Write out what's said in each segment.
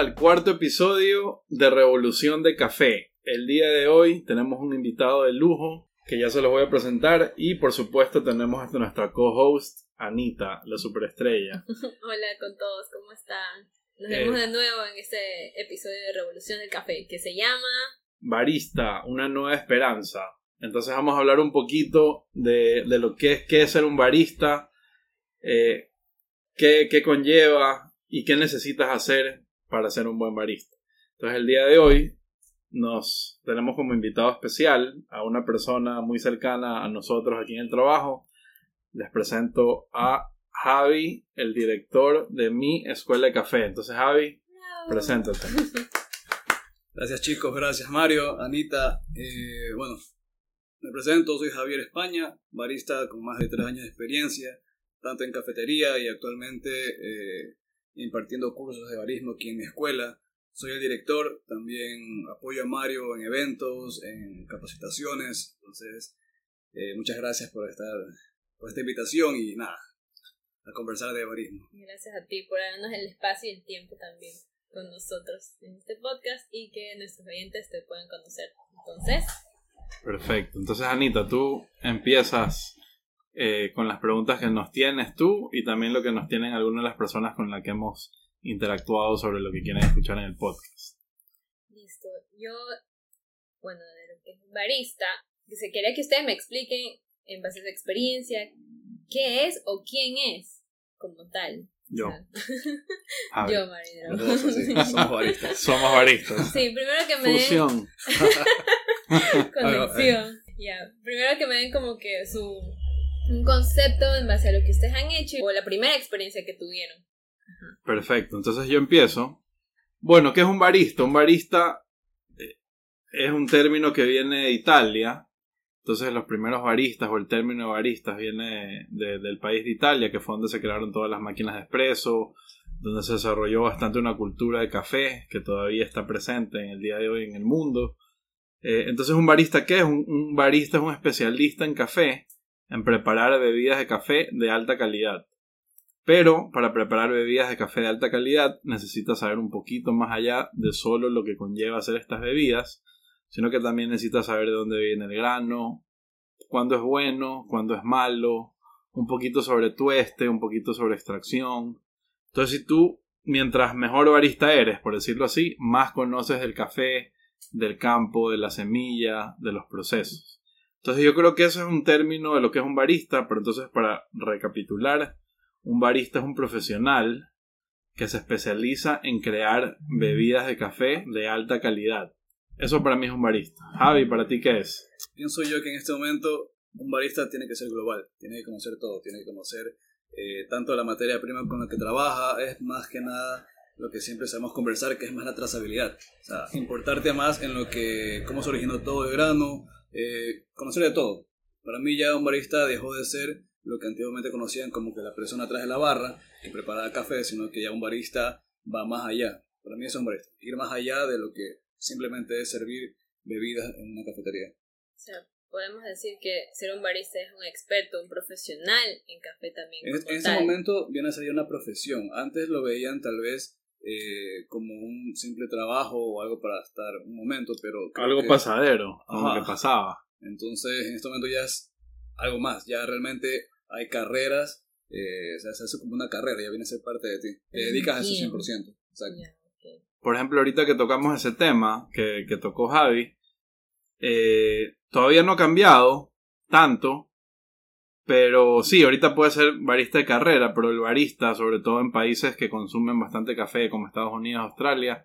al cuarto episodio de Revolución de Café. El día de hoy tenemos un invitado de lujo que ya se los voy a presentar y por supuesto tenemos a nuestra co-host Anita, la superestrella. Hola con todos, ¿cómo están? Nos Eh. vemos de nuevo en este episodio de Revolución del Café que se llama Barista, una nueva esperanza. Entonces vamos a hablar un poquito de, de lo que es, qué es ser un barista, eh, qué, qué conlleva y qué necesitas hacer para ser un buen barista. Entonces el día de hoy nos tenemos como invitado especial a una persona muy cercana a nosotros aquí en el trabajo. Les presento a Javi, el director de mi escuela de café. Entonces Javi, preséntate. Gracias chicos, gracias Mario, Anita. Eh, bueno, me presento, soy Javier España, barista con más de tres años de experiencia, tanto en cafetería y actualmente eh, impartiendo cursos de barismo aquí en mi escuela. Soy el director, también apoyo a Mario en eventos, en capacitaciones. Entonces, eh, muchas gracias por, estar, por esta invitación y nada, a conversar de barismo. Gracias a ti por darnos el espacio y el tiempo también con nosotros en este podcast y que nuestros oyentes te puedan conocer. Entonces, Perfecto. Entonces, Anita, tú empiezas eh, con las preguntas que nos tienes tú y también lo que nos tienen algunas de las personas con las que hemos interactuado sobre lo que quieren escuchar en el podcast. listo. Yo, bueno, de lo que es barista, se quería que ustedes me expliquen en base a su experiencia qué es o quién es como tal. Yo. O sea, Javi. yo, dos, así, somos baristas. Somos baristas. Sí, primero que me den Fusión. conexión. Ya, primero que me den como que su un concepto en base a lo que ustedes han hecho o la primera experiencia que tuvieron. Perfecto. Entonces yo empiezo. Bueno, ¿qué es un barista? Un barista eh, es un término que viene de Italia. Entonces los primeros baristas o el término de baristas viene de- del país de Italia, que fue donde se crearon todas las máquinas de espresso, donde se desarrolló bastante una cultura de café que todavía está presente en el día de hoy en el mundo. Eh, entonces un barista, ¿qué es? Un, un barista es un especialista en café, en preparar bebidas de café de alta calidad. Pero para preparar bebidas de café de alta calidad necesitas saber un poquito más allá de solo lo que conlleva hacer estas bebidas, sino que también necesitas saber de dónde viene el grano, cuándo es bueno, cuándo es malo, un poquito sobre tueste, un poquito sobre extracción. Entonces si tú, mientras mejor barista eres, por decirlo así, más conoces del café, del campo, de la semilla, de los procesos. Entonces yo creo que eso es un término de lo que es un barista, pero entonces para recapitular, un barista es un profesional que se especializa en crear bebidas de café de alta calidad. Eso para mí es un barista. Javi, ¿para ti qué es? Pienso yo que en este momento un barista tiene que ser global, tiene que conocer todo, tiene que conocer eh, tanto la materia prima con la que trabaja, es más que nada lo que siempre sabemos conversar, que es más la trazabilidad. O sea, importarte más en lo que, cómo se originó todo el grano, eh, conocer de todo. Para mí ya un barista dejó de ser lo que antiguamente conocían como que la persona atrás de la barra que preparaba café, sino que ya un barista va más allá. Para mí es un barista, ir más allá de lo que simplemente es servir bebidas en una cafetería. O sea, podemos decir que ser un barista es un experto, un profesional en café también. En, en ese momento viene a ser una profesión. Antes lo veían tal vez eh, como un simple trabajo o algo para estar un momento, pero Algo que- pasadero, como que pasaba. Entonces en este momento ya es algo más. Ya realmente hay carreras, eh, o sea, se hace como una carrera, ya viene a ser parte de ti. Te dedicas a eso Bien. 100%. Exacto. Ya, ok. Por ejemplo, ahorita que tocamos ese tema que, que tocó Javi, eh, todavía no ha cambiado tanto, pero sí, ahorita puede ser barista de carrera, pero el barista, sobre todo en países que consumen bastante café, como Estados Unidos, Australia,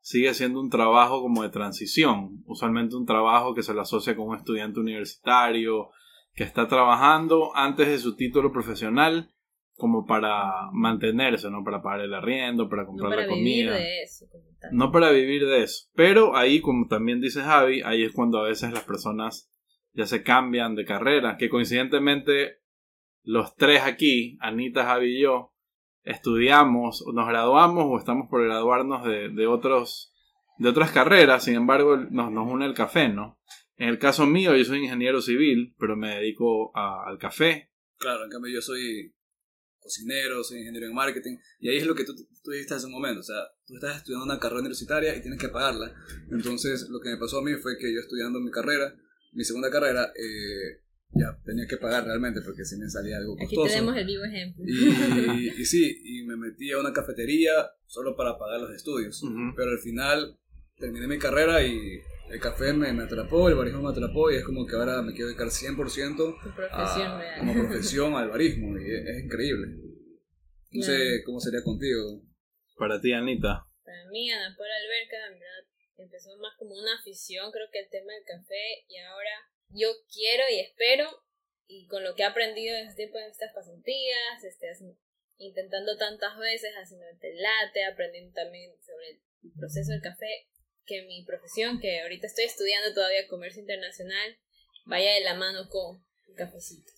sigue siendo un trabajo como de transición, usualmente un trabajo que se le asocia con un estudiante universitario, que está trabajando antes de su título profesional como para mantenerse, ¿no? Para pagar el arriendo, para No comprar para la vivir comida. de eso. No para vivir de eso. Pero ahí, como también dice Javi, ahí es cuando a veces las personas ya se cambian de carrera. Que coincidentemente los tres aquí, Anita, Javi y yo, estudiamos, nos graduamos o estamos por graduarnos de, de otros, de otras carreras. Sin embargo, nos, nos une el café, ¿no? En el caso mío, yo soy ingeniero civil, pero me dedico a- al café. Claro, en cambio yo soy cocinero, soy ingeniero en marketing, y ahí es lo que tú, tú dijiste hace un momento, o sea, tú estás estudiando una carrera universitaria y tienes que pagarla, entonces lo que me pasó a mí fue que yo estudiando mi carrera, mi segunda carrera, eh, ya tenía que pagar realmente porque si me salía algo costoso. Aquí tenemos el vivo ejemplo. Y, y, sí, y me metí a una cafetería solo para pagar los estudios, Ujú. pero al final terminé mi carrera y el café me, me atrapó, el barismo me atrapó y es como que ahora me quiero dedicar 100% Tu profesión a- como profesión al barismo y es, es increíble. No sé cómo sería contigo. Para ti, Anita. Para mí, Ana Paula Alberca, en verdad, empezó más como una afición, creo que el tema del café, y ahora yo quiero y espero, y con lo que he aprendido en este tiempo en estas pasantías, este, intentando tantas veces, haciendo el latte, aprendiendo también sobre el proceso del café, que mi profesión, que ahorita estoy estudiando todavía comercio internacional, vaya de la mano con el cafecito.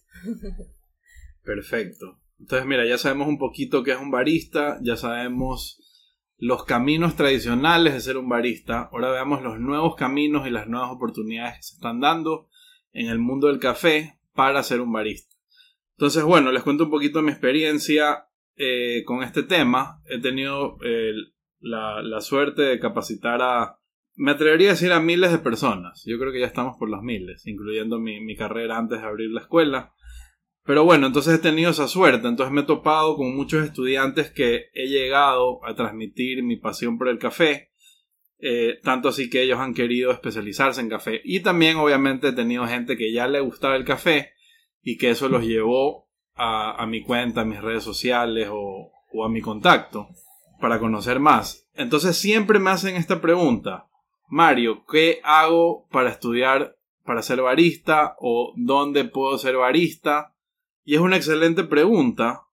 Perfecto. Entonces, mira, ya sabemos un poquito qué es un barista, ya sabemos los caminos tradicionales de ser un barista. Ahora veamos los nuevos caminos y las nuevas oportunidades que se están dando en el mundo del café para ser un barista. Entonces, bueno, les cuento un poquito mi experiencia eh, con este tema. He tenido eh, la, suerte de capacitar a, me atrevería a decir a miles de personas. Yo creo que ya estamos por las miles, incluyendo mi carrera antes de abrir la escuela. Pero bueno, entonces he tenido esa suerte, entonces me he topado con muchos estudiantes que he llegado a transmitir mi pasión por el café, eh, tanto así que ellos han querido especializarse en café. Y también obviamente he tenido gente que ya le gustaba el café y que eso los llevó a, mi cuenta, a mis redes sociales o a mi contacto para conocer más. Entonces siempre me hacen esta pregunta, Mario, ¿qué hago para estudiar, para ser barista o dónde puedo ser barista? Y es una excelente pregunta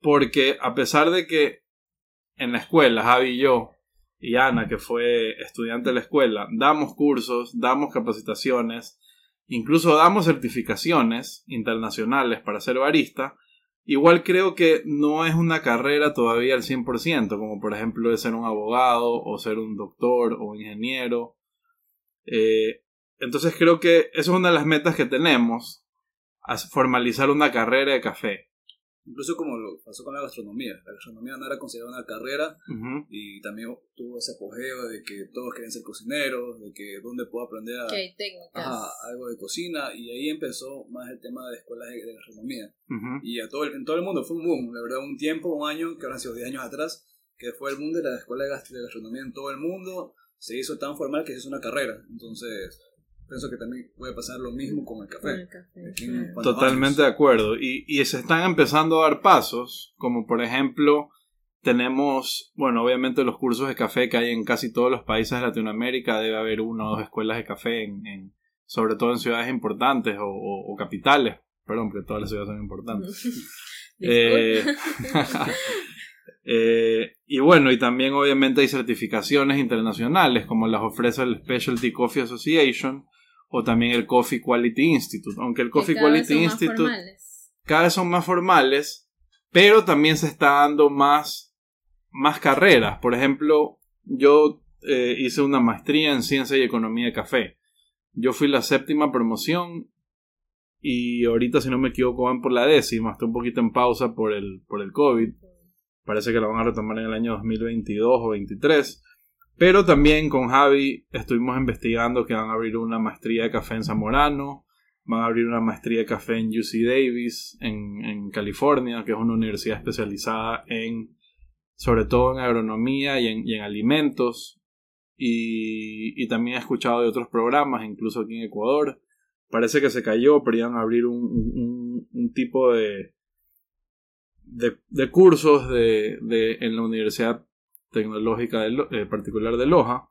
porque a pesar de que en la escuela, Javi y yo, y Ana, que fue estudiante de la escuela, damos cursos, damos capacitaciones, incluso damos certificaciones internacionales para ser barista, igual creo que no es una carrera todavía al 100%, como por ejemplo de ser un abogado o ser un doctor o un ingeniero. Eh, entonces creo que esa es una de las metas que tenemos, a formalizar una carrera de café. Incluso como lo pasó con la gastronomía. La gastronomía no era considerada una carrera Ujú. y también tuvo ese apogeo de que todos querían ser cocineros, de que dónde puedo aprender a, ajá, algo de cocina y ahí empezó más el tema de escuelas de, de gastronomía. Ujú. Y a todo el- en todo el mundo fue un boom, la verdad, un tiempo, un año, que ahora han sido 10 años atrás, que fue el boom de la escuela de gastronomía en todo el mundo, se hizo tan formal que se hizo una carrera. Entonces, pienso que también puede pasar lo mismo con el Con café. el café, claro. Totalmente años. de acuerdo. Y, y se están empezando a dar pasos, como por ejemplo, tenemos, bueno, obviamente los cursos de café que hay en casi todos los países de Latinoamérica, debe haber una o dos escuelas de café, en, en- sobre todo en ciudades importantes o, o- o capitales. Perdón, porque todas las ciudades son importantes. Eh, eh, y bueno, y también obviamente hay certificaciones internacionales como las ofrece el Specialty Coffee Association o también el Coffee Quality Institute. Aunque el Coffee cada vez Quality son Institute cada vez son más formales, pero también se está dando más, más carreras. Por ejemplo, yo eh, hice una maestría en ciencia y economía de café. Yo fui la séptima promoción y ahorita, si no me equivoco, van por la décima. Está un poquito en pausa por el, por el COVID. Parece que la van a retomar en el año 2022 o 2023. Pero también con Javi estuvimos investigando que van a abrir una maestría de café en Zamorano. Van a abrir una maestría de café en UC Davis, en, California, que es una universidad especializada en, sobre todo en agronomía y en, alimentos. Y, también he escuchado de otros programas, incluso aquí en Ecuador. Parece que se cayó, pero iban a abrir un, tipo de, de, cursos de- en la Universidad Tecnológica de eh, Particular de Loja.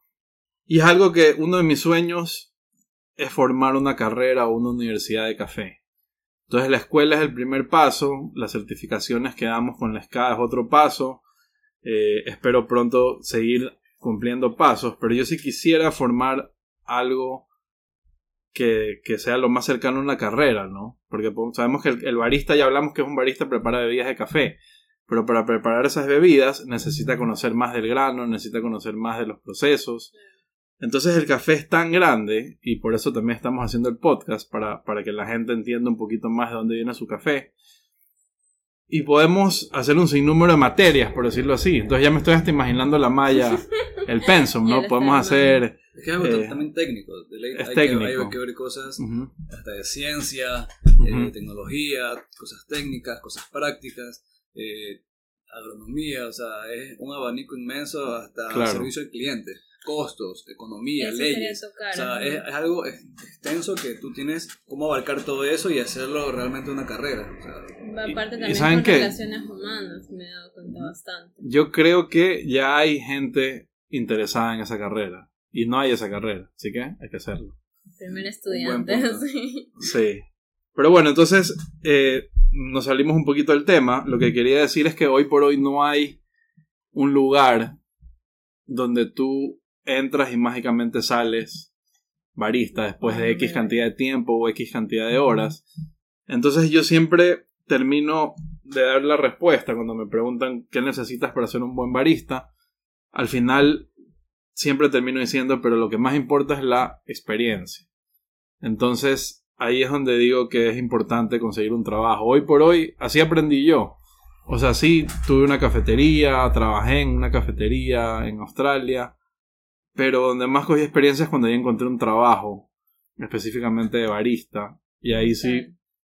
Y es algo que uno de mis sueños es formar una carrera o una universidad de café. Entonces la escuela es el primer paso, las certificaciones que damos con la SCA es otro paso. Eh, espero pronto seguir cumpliendo pasos, pero yo sí quisiera formar algo que, que sea lo más cercano a una carrera, ¿no? Porque sabemos que el, el barista, ya hablamos que es un barista prepara bebidas de café, pero para preparar esas bebidas necesita conocer más del grano, necesita conocer más de los procesos. Entonces el café es tan grande, y por eso también estamos haciendo el podcast, para, para que la gente entienda un poquito más de dónde viene su café. y podemos hacer un sinnúmero de materias, por decirlo así. Entonces ya me estoy hasta imaginando la malla, el pensum, ¿no? Podemos hacer... Es que es algo Eh, también técnico. de ley es hay, técnico. Que, hay que ver cosas Ujú, hasta de ciencia, Ujú. eh, tecnología, cosas técnicas, cosas prácticas, eh, agronomía, o sea, es un abanico inmenso hasta Claro. servicio al cliente, costos, economía, Eso leyes. tocar, O sea, es, es algo ex- extenso que tú tienes cómo abarcar todo eso y hacerlo realmente una carrera. O sea, Va y- aparte también ¿saben con qué? relaciones humanas, me he dado cuenta bastante. Yo creo que ya hay gente interesada en esa carrera. Y no hay esa carrera. Así que hay que hacerlo. Primer estudiante. Sí. Pero bueno, entonces eh, nos salimos un poquito del tema. Lo que quería decir es que hoy por hoy no hay un lugar donde tú entras y mágicamente sales barista después de X cantidad de tiempo o X cantidad de horas. Entonces yo siempre termino de dar la respuesta cuando me preguntan qué necesitas para ser un buen barista. Al final siempre termino diciendo, pero lo que más importa es la experiencia. Entonces, ahí es donde digo que es importante conseguir un trabajo. Hoy por hoy, así aprendí yo. O sea, sí, tuve una cafetería, trabajé en una cafetería en Australia, pero donde más cogí experiencia es cuando ya encontré un trabajo, específicamente de barista. Y ahí sí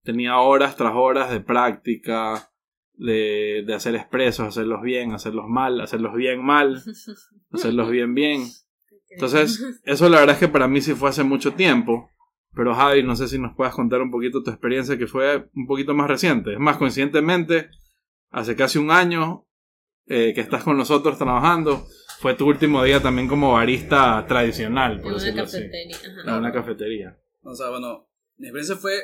tenía horas tras horas de práctica, de, de hacer expresos, hacerlos bien, hacerlos mal, hacerlos bien mal, hacerlos bien bien. Entonces, eso la verdad es que para mí sí fue hace mucho tiempo. Pero Javi, no sé si nos puedas contar un poquito tu experiencia que fue un poquito más reciente. Es más, coincidentemente, hace casi un año eh, que estás con nosotros trabajando, fue tu último día también como barista tradicional, en por una decirlo así. cafetería. ajá. En una cafetería. O sea, bueno, mi experiencia fue,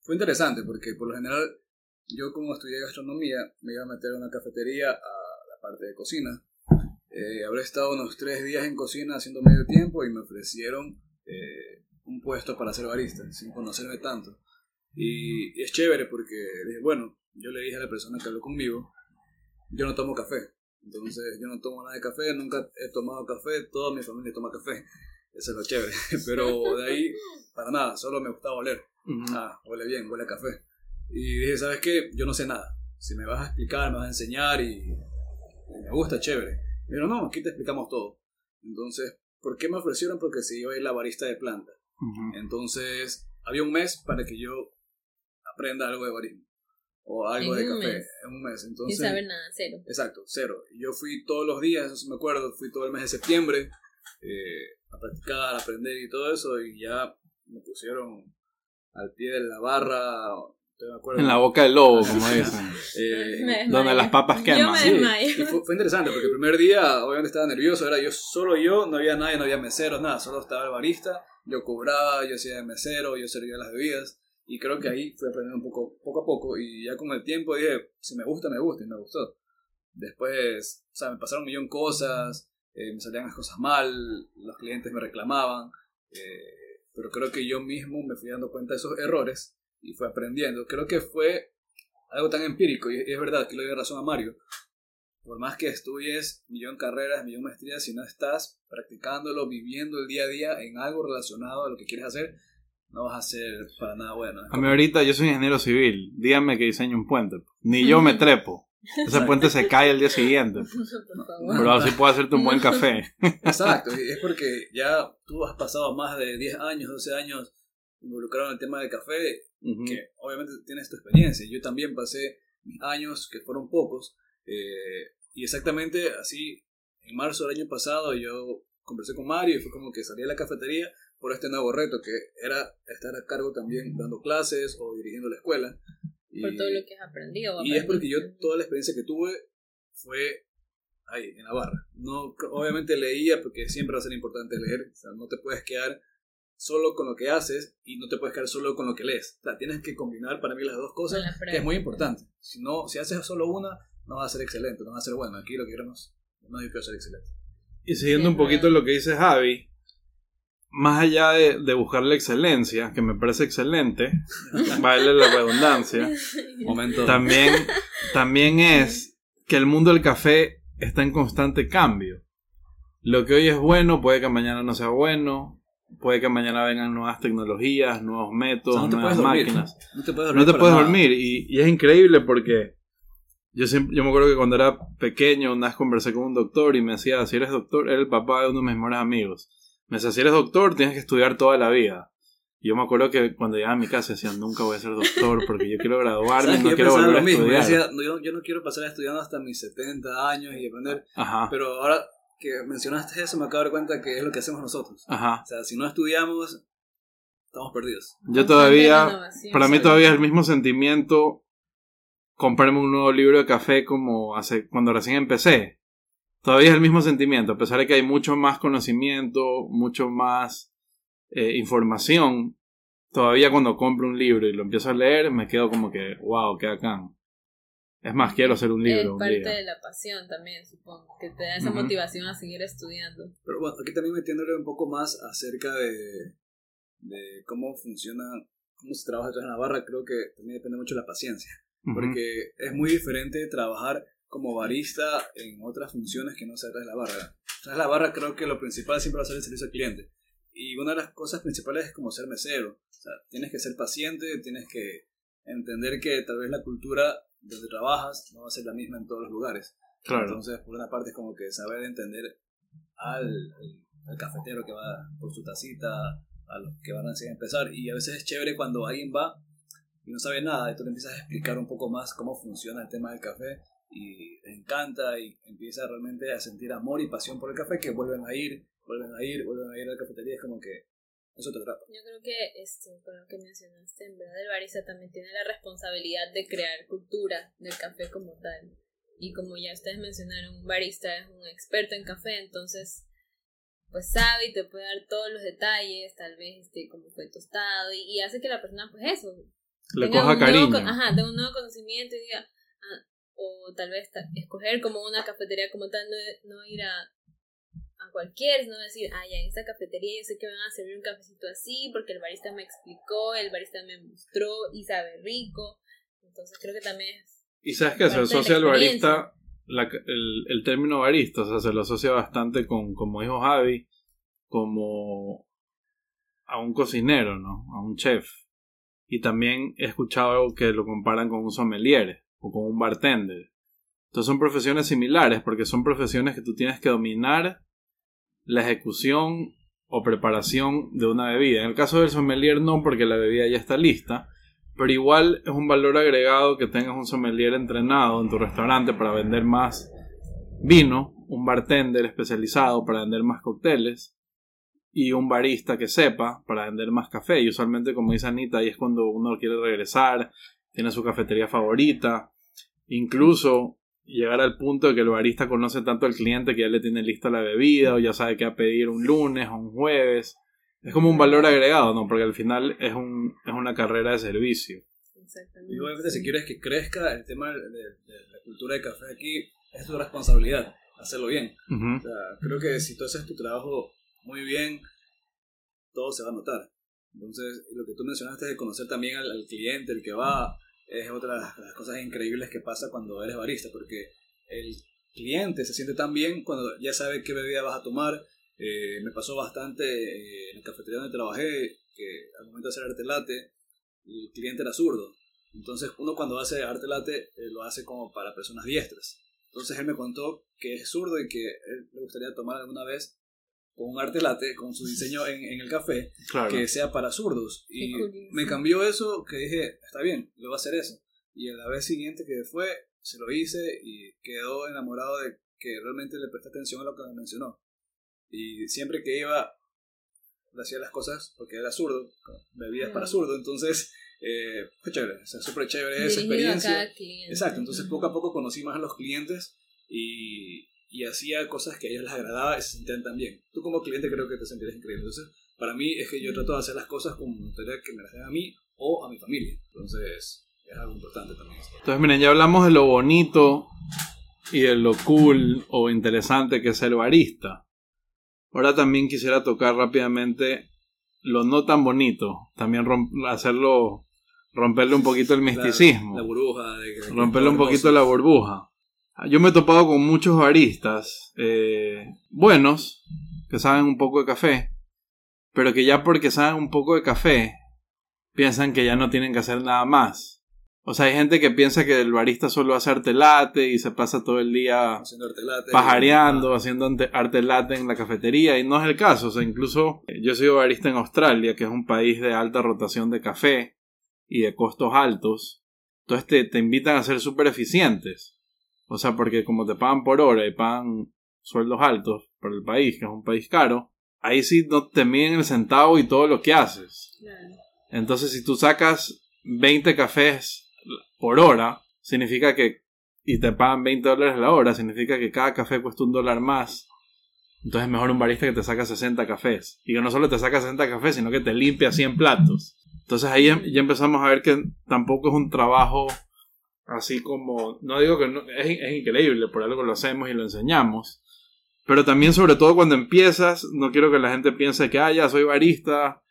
fue interesante porque por lo general yo como estudié gastronomía me iba a meter a una cafetería a la parte de cocina. Eh, habré estado unos tres días en cocina haciendo medio tiempo y me ofrecieron eh, un puesto para ser barista sin conocerme tanto. Y, y es chévere porque dije, bueno, yo le dije a la persona que habló conmigo, yo no tomo café. Entonces yo no tomo nada de café, nunca he tomado café, toda mi familia toma café. Eso es lo chévere. Pero de ahí, para nada, solo me gustaba oler. Ujú. Ah, huele bien, huele a café. Y dije, ¿sabes qué? Yo no sé nada. Si me vas a explicar, me vas a enseñar y, y me gusta, chévere. Pero no, aquí te explicamos todo. Entonces, ¿por qué me ofrecieron? Porque si yo soy la barista de planta. Entonces, había un mes para que yo aprenda algo de barismo. O algo En de café. mes. En un mes. Sin Entonces, saber nada, cero. Exacto, cero. Y Yo fui todos los días, eso me acuerdo, fui todo el mes de septiembre eh, a practicar, a aprender y todo eso, y ya me pusieron al pie de la barra, todavía me acuerdo. En la boca del lobo, como dicen. Eh, donde las papas Yo queman. me sí, y fue, fue interesante porque el primer día obviamente estaba nervioso, era yo solo yo, no había nadie, no había meseros, nada, solo estaba el barista, yo cobraba, yo hacía de mesero, yo servía las bebidas y creo que ahí fui aprendiendo un poco, poco a poco y ya con el tiempo dije, si me gusta, me gusta y me gustó. Después, o sea, me pasaron un millón cosas, eh, me salían las cosas mal, los clientes me reclamaban, eh, pero creo que yo mismo me fui dando cuenta de esos errores y fui aprendiendo. Creo que fue algo tan empírico, y es verdad que le doy razón a Mario. Por más que estudies millón carreras, millón maestrías, si no estás practicándolo, viviendo el día a día en algo relacionado a lo que quieres hacer, no vas a ser para nada bueno. A mí ahorita yo soy ingeniero civil. Dígame que diseño un puente. Ni yo me trepo. Ese puente se cae el día siguiente. Por favor. Pero así puedo hacerte un buen café. Exacto, y es porque ya tú has pasado más de 10 años, 12 años involucrado en el tema del café, Ujú. que obviamente tienes tu experiencia. Yo también pasé años, que fueron pocos, eh, y exactamente así, en marzo del año pasado yo conversé con Mario y fue como que salí de la cafetería por este nuevo reto, que era estar a cargo también dando clases o dirigiendo la escuela. Y, Por todo lo que has aprendido. y es porque yo toda la experiencia que tuve fue ahí, en la barra. No, obviamente leía porque siempre va a ser importante leer, o sea, no te puedes quedar solo con lo que haces y no te puedes quedar solo con lo que lees. O sea, tienes que combinar para mí las dos cosas, la que es muy importante. Si no, si haces solo una, no va a ser excelente, no va a ser bueno. Aquí lo que queremos, no quiero ser excelente. Y siguiendo Sí, un poquito lo que dice Javi, más allá de, de buscar la excelencia, que me parece excelente, vale la redundancia, Momento. también, también es que el mundo del café está en constante cambio. Lo que hoy es bueno puede que mañana no sea bueno. puede que mañana vengan nuevas tecnologías, nuevos métodos, O sea, no te nuevas puedes dormir. máquinas. No te puedes No te puedes dormir y, y es increíble porque yo, siempre, yo me acuerdo que cuando era pequeño una vez conversé con un doctor y me decía, si eres doctor, era el papá de uno de mis mejores amigos. Me decía, si eres doctor tienes que estudiar toda la vida. Y yo me acuerdo que cuando llegaba a mi casa decía, nunca voy a ser doctor porque yo quiero graduarme ¿Sabes y no yo quiero volver a lo mismo? Yo estudiar. decía, no, yo, yo no quiero pasar estudiando hasta mis 70 años y aprender. Ajá, Pero ahora que mencionaste eso, me acabo de dar cuenta que es lo que hacemos nosotros. ajá. O sea, si no estudiamos, estamos perdidos. Yo todavía, para mí todavía es el mismo sentimiento comprarme un nuevo libro de café como hace cuando recién empecé. Todavía es el mismo sentimiento, a pesar de que hay mucho más conocimiento, mucho más eh, información. Todavía cuando compro un libro y lo empiezo a leer, me quedo como que, wow, qué bacán. Es más, quiero hacer un Es libro un parte día. de la pasión también, supongo, que te da esa motivación a seguir estudiando. Pero bueno, aquí también metiéndole un poco más acerca de, de cómo funciona, cómo se trabaja detrás de la barra, creo que también depende mucho de la paciencia. Porque es muy diferente trabajar como barista en otras funciones que no sea de la barra. De la barra creo que lo principal siempre va a ser el servicio al cliente. Y una de las cosas principales es como ser mesero. O sea, tienes que ser paciente, tienes que entender que tal vez la cultura donde trabajas no va a ser la misma en todos los lugares. Claro. Entonces, por una parte es como que saber entender al, al- cafetero que va por su tacita, a los que van a empezar. Y a veces es chévere cuando alguien va y no sabe nada, y tú le empiezas a explicar un poco más cómo funciona el tema del café y le encanta y empieza realmente a sentir amor y pasión por el café que vuelven a ir, vuelven a ir, vuelven a ir a la cafetería. Es como que eso te atrapa. Yo creo que esto, con lo que mencionaste, en verdad el barista también tiene la responsabilidad de crear cultura del café como tal. Y como ya ustedes mencionaron, un barista es un experto en café, entonces pues sabe y te puede dar todos los detalles, tal vez este cómo fue tostado y hace que la persona pues eso, Le tenga coja un nuevo cariño. con- ajá, tenga un nuevo conocimiento y diga, ah, o tal vez ta- escoger como una cafetería como tal, no, no ir a, a cualquier, sino decir, ah, ya en esta cafetería yo sé que van a servir un cafecito así porque el barista me explicó, el barista me mostró y sabe rico. Entonces creo que también es... Y sabes que se asocia al barista, la- el, el término barista, o sea, se lo asocia bastante con, como dijo Javi, como a un cocinero, ¿no? A un chef. Y también he escuchado que lo comparan con un sommelier o con un bartender. Entonces son profesiones similares porque son profesiones que tú tienes que dominar la ejecución o preparación de una bebida. En el caso del sommelier no porque la bebida ya está lista, pero igual es un valor agregado que tengas un sommelier entrenado en tu restaurante para vender más vino, un bartender especializado para vender más cócteles y un barista que sepa para vender más café. Y usualmente, como dice Anita, ahí es cuando uno quiere regresar, tiene su cafetería favorita, incluso llegar al punto de que el barista conoce tanto al cliente que ya le tiene lista la bebida o ya sabe qué va a pedir un lunes o un jueves. Es como un valor agregado, ¿no? Porque al final es, un, es una carrera de servicio. Exactamente. Y obviamente si quieres que crezca el tema de, de la cultura de café aquí, es tu responsabilidad hacerlo bien. O sea, creo que si tú haces tu trabajo muy bien, todo se va a notar. Entonces, lo que tú mencionaste de conocer también al, al cliente, el que va, es otra de las, cosas increíbles que pasa cuando eres barista, porque el cliente se siente tan bien cuando ya sabe qué bebida vas a tomar. Eh, me pasó bastante eh, en la cafetería donde trabajé, que al momento de hacer arte latte, el cliente era zurdo. Entonces, uno cuando hace arte latte eh, lo hace como para personas diestras. Entonces, él me contó que es zurdo y que él le gustaría tomar alguna vez con un arte latte, con su diseño en, en el café, Claro. que sea para zurdos. Y me cambió eso, que dije, está bien, le voy a hacer eso. Y a la vez siguiente que fue, se lo hice y quedó enamorado de que realmente le presté atención a lo que me mencionó. Y siempre que iba, le hacía las cosas porque era zurdo, bebidas para Claro. zurdo, entonces eh, fue chévere, o sea, súper chévere esa experiencia. Exacto, entonces poco a poco conocí más a los clientes y, y hacía cosas que a ellos les agradaba y se sentían tan bien. Tú como cliente creo que te sentirías increíble. Entonces, para mí es que yo trato de hacer las cosas como me gustaría que me las den a mí o a mi familia. Entonces, es algo importante también. Entonces, miren, ya hablamos de lo bonito y de lo cool o interesante que es el barista. Ahora también quisiera tocar rápidamente lo no tan bonito. También rom- hacerlo, romperle un poquito el misticismo. La, la burbuja. De, que- romperle un poquito la burbuja. Yo me he topado con muchos baristas eh, buenos que saben un poco de café, pero que ya porque saben un poco de café, piensan que ya no tienen que hacer nada más. O sea, hay gente que piensa que el barista solo hace arte latte y se pasa todo el día Haciendo pajareando, haciendo arte latte en la cafetería y no es el caso. O sea, incluso eh, yo soy barista en Australia, que es un país de alta rotación de café y de costos altos. Entonces te, te invitan a ser súper eficientes. O sea, porque como te pagan por hora y pagan sueldos altos por el país, que es un país caro, ahí sí no te miden el centavo y todo lo que haces. Entonces, si tú sacas 20 cafés por hora, significa que, y te pagan 20 dólares la hora, significa que cada café cuesta un dólar más. Entonces es mejor un barista que te saca 60 cafés. Y que no solo te saca 60 cafés, sino que te limpia 100 platos. Entonces ahí em- ya empezamos a ver que tampoco es un trabajo así como, no digo que no, es, es increíble, por algo lo hacemos y lo enseñamos. Pero también sobre todo cuando empiezas, no quiero que la gente piense que, ah, ya soy barista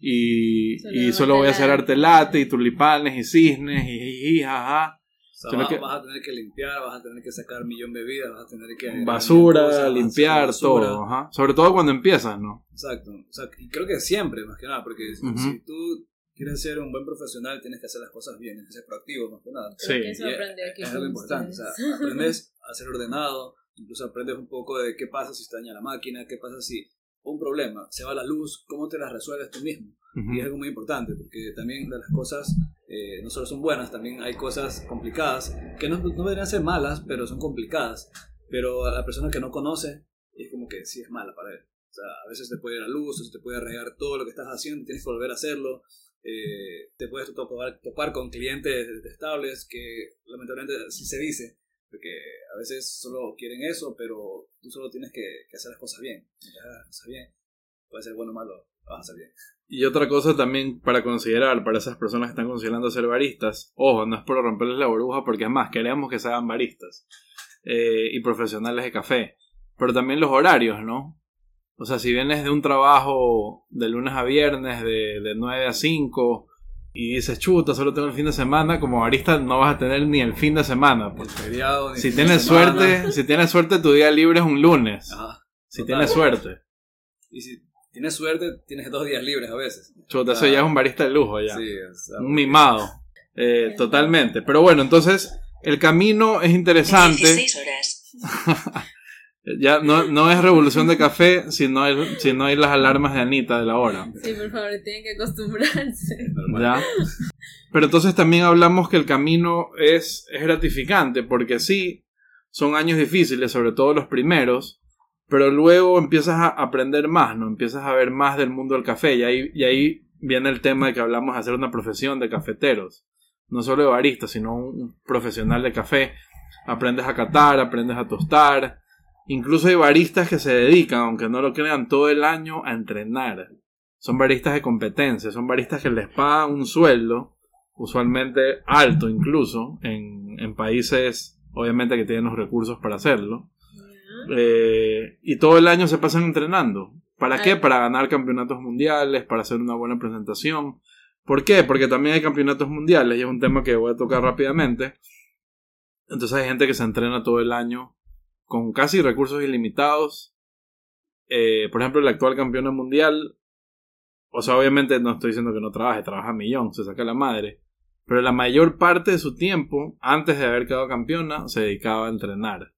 y, Solo y voy a hacer arte latte y tulipanes y cisnes y jiji, jaja. O sea, vas, que- vas a tener que limpiar, vas a tener que sacar millón de bebidas, vas a tener que... Basura, cosas, limpiar, basura. todo. ajá. Sobre todo cuando empiezas, ¿no? Exacto. O sea, y creo que siempre, más que nada, porque Ujú. si tú quieres ser un buen profesional, tienes que hacer las cosas bien, tienes que ser proactivo, más que nada. Sí. Que eso Y aprendí aquí es algo importante. O sea, ustedes. aprendes a ser ordenado, incluso aprendes un poco de qué pasa si se daña la máquina, qué pasa si un problema, se va la luz, cómo te las resuelves tú mismo. Y es algo muy importante, porque también de las cosas eh, no solo son buenas, también hay cosas complicadas, que no, no deberían ser malas, pero son complicadas. Pero a la persona que no conoce, es como que sí es mala para él. O sea, a veces te puede ir a luz, o se te puede regar todo lo que estás haciendo, tienes que volver a hacerlo. Eh, te puedes topar, con clientes detestables que lamentablemente así se dice, porque a veces solo quieren eso, pero tú solo tienes que, hacer las cosas bien. Las cosas bien, puede ser bueno o malo, vas a hacer bien. Y otra cosa también para considerar, para esas personas que están considerando ser baristas, ojo, no es por romperles la burbuja, porque es más, queremos que se hagan baristas eh, y profesionales de café, pero también los horarios, ¿no? O sea, si vienes de un trabajo de lunes a viernes, de, de 9 a 5, y dices, chuta, solo tengo el fin de semana, como barista no vas a tener ni el fin de semana. Pues. el feriado, ni Si de tienes semana. suerte, si tienes suerte, tu día libre es un lunes. Ajá. Si total. tienes suerte. Y si tienes suerte, tienes dos días libres a veces. Chuta, eso ya es un barista de lujo ya. Sí, o sea, Un mimado. Eh, totalmente. Pero bueno, entonces el camino es interesante. 16 horas. Ya no, no es revolución de café, sino hay, sino hay las alarmas de Anita de la hora. Sí, por favor, tienen que acostumbrarse. ¿Ya? Pero entonces también hablamos que el camino es, es gratificante, porque sí, son años difíciles, sobre todo los primeros, pero luego empiezas a aprender más, ¿no? Empiezas a ver más del mundo del café, y ahí, y ahí viene el tema de que hablamos de hacer una profesión de cafeteros, no solo de barista, sino un profesional de café. Aprendes a catar, aprendes a tostar, incluso hay baristas que se dedican, aunque no lo crean, todo el año a entrenar. Son baristas de competencia, son baristas que les pagan un sueldo, usualmente alto incluso, en, en países obviamente que tienen los recursos para hacerlo. Eh, y todo el año se pasan entrenando. ¿Para qué? Para ganar campeonatos mundiales, para hacer una buena presentación. ¿Por qué? Porque también hay campeonatos mundiales y es un tema que voy a tocar rápidamente. Entonces hay gente que se entrena todo el año con casi recursos ilimitados. Eh, por ejemplo, el actual campeona mundial, o sea, obviamente no estoy diciendo que no trabaje, trabaja millón, se saca la madre. Pero la mayor parte de su tiempo, antes de haber quedado campeona, se dedicaba a entrenar.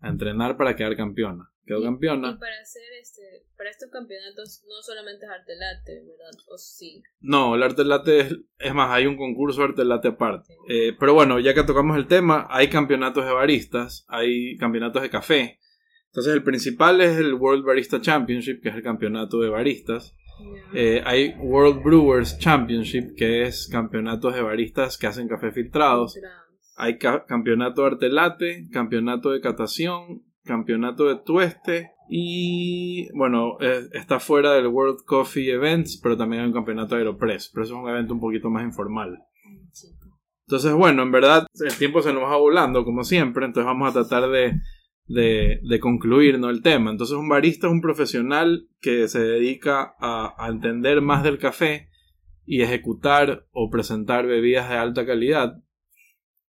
A entrenar para quedar campeona. Quedó Y campeona. para hacer este, para estos campeonatos no solamente es arte latte, ¿verdad? O sí. No, el arte latte es, es más, hay un concurso de arte latte aparte. Eh, pero bueno, ya que tocamos el tema, hay campeonatos de baristas, hay campeonatos de café. Entonces el principal es el World Barista Championship, que es el campeonato de baristas. Eh, hay World Brewers Championship, que es campeonatos de baristas que hacen café filtrados. Filtrados. Hay ca- campeonato de arte latte, campeonato de catación, campeonato de tueste y bueno, eh, está fuera del World Coffee Events, pero también hay un campeonato de Aeropress, pero eso es un evento un poquito más informal. Entonces, bueno, en verdad el tiempo se nos va volando, como siempre, entonces vamos a tratar de, de, concluir ¿no? el tema. Entonces, un barista es un profesional que se dedica a, a entender más del café y ejecutar o presentar bebidas de alta calidad.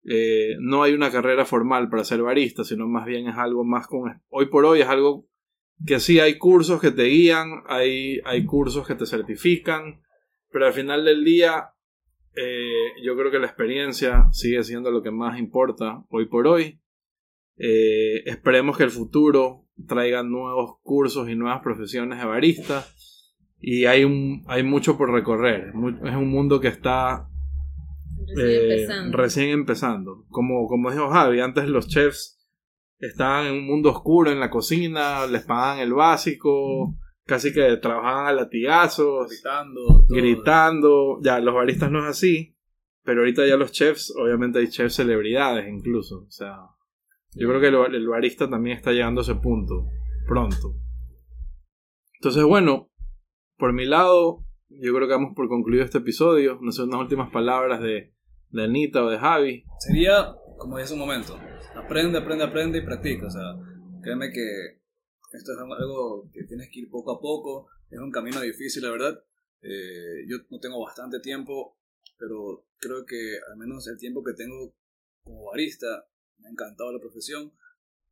Eh, no hay una carrera formal para ser barista, sino más bien es algo más con... Hoy por hoy es algo que sí hay cursos que te guían, hay, hay cursos que te certifican, pero al final del día eh, yo creo que la experiencia sigue siendo lo que más importa hoy por hoy. Eh, esperemos que el futuro traiga nuevos cursos y nuevas profesiones de barista. Y hay, un, hay mucho por recorrer. Es un mundo que está Recién eh, empezando. recién empezando. Como, como dijo Javi, antes los chefs estaban en un mundo oscuro en la cocina, les pagaban el básico, casi que trabajaban a latigazos, Gritando, todo. gritando. Ya, los baristas no es así, pero ahorita ya los chefs, obviamente hay chefs celebridades incluso. O sea, yo creo que el, el barista también está llegando a ese punto pronto. Entonces, bueno, por mi lado, yo creo que vamos por concluido este episodio. No sé, unas últimas palabras de, de Anita o de Javi. Sería, como dije hace un momento, aprende, aprende, aprende y practica. O sea, créeme que esto es algo que tienes que ir poco a poco. Es un camino difícil, la verdad. Eh, yo no tengo bastante tiempo, pero creo que al menos el tiempo que tengo como barista me ha encantado la profesión.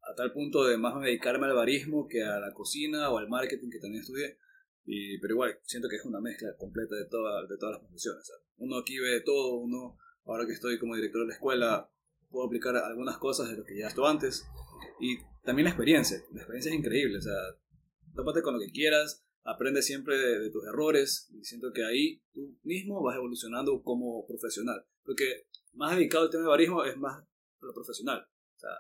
A tal punto de más dedicarme al barismo que a la cocina o al marketing que también estudié. Y, pero igual, siento que es una mezcla completa de, toda, de todas las profesiones. ¿sabes? Uno aquí ve todo, uno, ahora que estoy como director de la escuela, puedo aplicar algunas cosas de lo que ya estuve antes. Y también la experiencia, la experiencia es increíble. O sea, tópate con lo que quieras, aprende siempre de, de tus errores. Y siento que ahí tú mismo vas evolucionando como profesional. Porque más dedicado al tema de barismo es más lo profesional. O sea,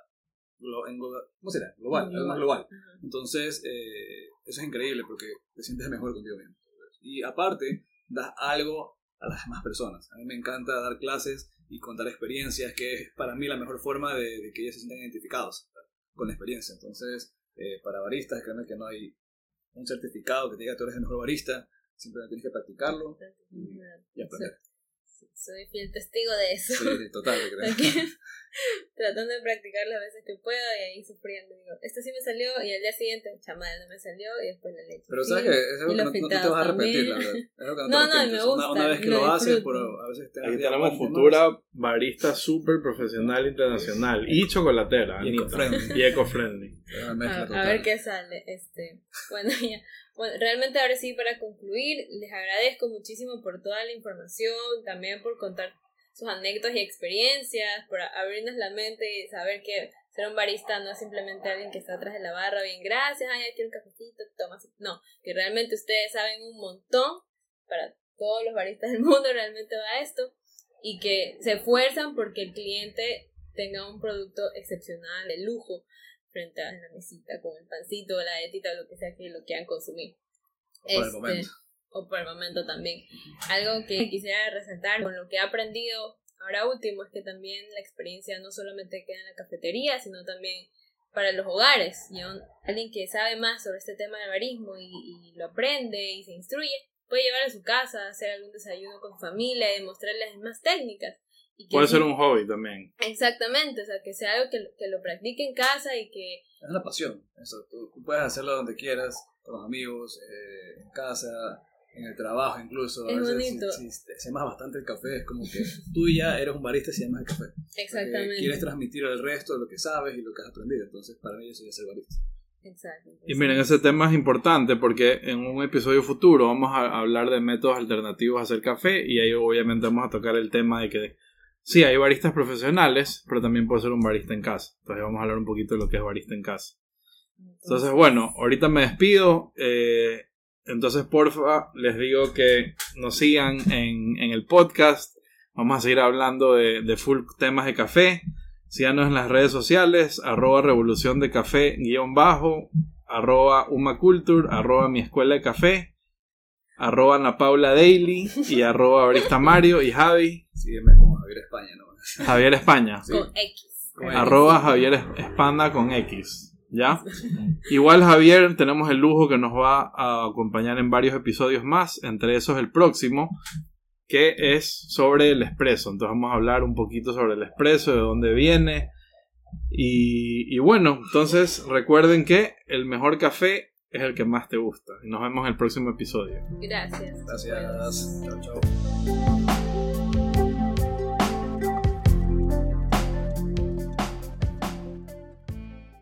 lo, en, ¿cómo será? Global, algo más global. Entonces, eh, eso es increíble porque te sientes mejor contigo mismo. Y aparte, das algo a las demás personas. A mí me encanta dar clases y contar experiencias, que es para mí la mejor forma de, de que ellos se sientan identificados con la experiencia. Entonces, eh, para baristas, créanme que no hay un certificado que te diga tú eres el mejor barista, simplemente tienes que practicarlo y aprender. Soy fiel testigo de eso. Sí, total, creo. tratando de practicar las veces que puedo y ahí sufriendo. Digo, esto sí me salió y al día siguiente, chamal, no me salió y después la leche. Pero sabes que es algo que no, no te vas a arrepentir, la verdad. Es algo que No, te no, y me arrepientes. Una- gusta, Una, vez que lo lo haces, pero a veces te Aquí tenemos ¿no? futura barista súper profesional internacional y chocolatera. Y eco-friendly. Y mezcla A, a ver qué sale. Este, bueno, ya. Bueno, realmente ahora sí, para concluir, les agradezco muchísimo por toda la información, también por contar sus anécdotas y experiencias, por abrirnos la mente y saber que ser un barista no es simplemente alguien que está atrás de la barra, bien, gracias, ay, aquí un cafecito, tomas. No, que realmente ustedes saben un montón para todos los baristas del mundo, realmente va esto, y que se esfuerzan porque el cliente tenga un producto excepcional, de lujo, frente a la mesita con el pancito, la dietita, lo que sea que lo quieran consumir. Por el Este, momento. O por el momento también. Algo que quisiera resaltar con lo que he aprendido ahora último es que también la experiencia no solamente queda en la cafetería, sino también para los hogares. Y un- alguien que sabe más sobre este tema del barismo y, y lo aprende y se instruye, puede llevar a su casa, hacer algún desayuno con su familia y demostrarles más técnicas. Y que Puede sí- ser un hobby también. Exactamente, o sea, que sea algo que, que lo practique en casa y que Es una pasión. Eso, tú, tú puedes hacerlo donde quieras, con los amigos, eh, en casa, en el trabajo incluso. Es bonito. Si, si amas bastante el café, es como que tú ya eres un barista si amas el café. Porque exactamente. quieres transmitir al resto lo que sabes y lo que has aprendido. Entonces, para mí eso ya es ser barista. Exacto. Y miren, ese tema es importante porque en un episodio futuro vamos a hablar de métodos alternativos a hacer café y ahí obviamente vamos a tocar el tema de que sí, hay baristas profesionales, pero también puede ser un barista en casa. Entonces vamos a hablar un poquito de lo que es barista en casa. Entonces, bueno, ahorita me despido. eh, entonces, porfa, les digo que nos sigan en, en el podcast. Vamos a seguir hablando de, de full temas de café. Síganos en las redes sociales, arroba revolución de café guion bajo, arroba humaculture, arroba mi escuela de café, arroba Ana Paula Daily y arroba Barista Mario y Javi, Sígueme como Javier España, ¿no? Javier España. Sí. Con X. Con Arroba Javier Espanda con X. ¿Ya? Igual Javier, tenemos el lujo que nos va a acompañar en varios episodios más, entre esos el próximo, que es sobre el expreso. Entonces vamos a hablar un poquito sobre el expreso, de dónde viene. Y, y bueno, entonces recuerden que el mejor café es el que más te gusta. Y nos vemos en el próximo episodio. Gracias. Gracias. Chao, chao.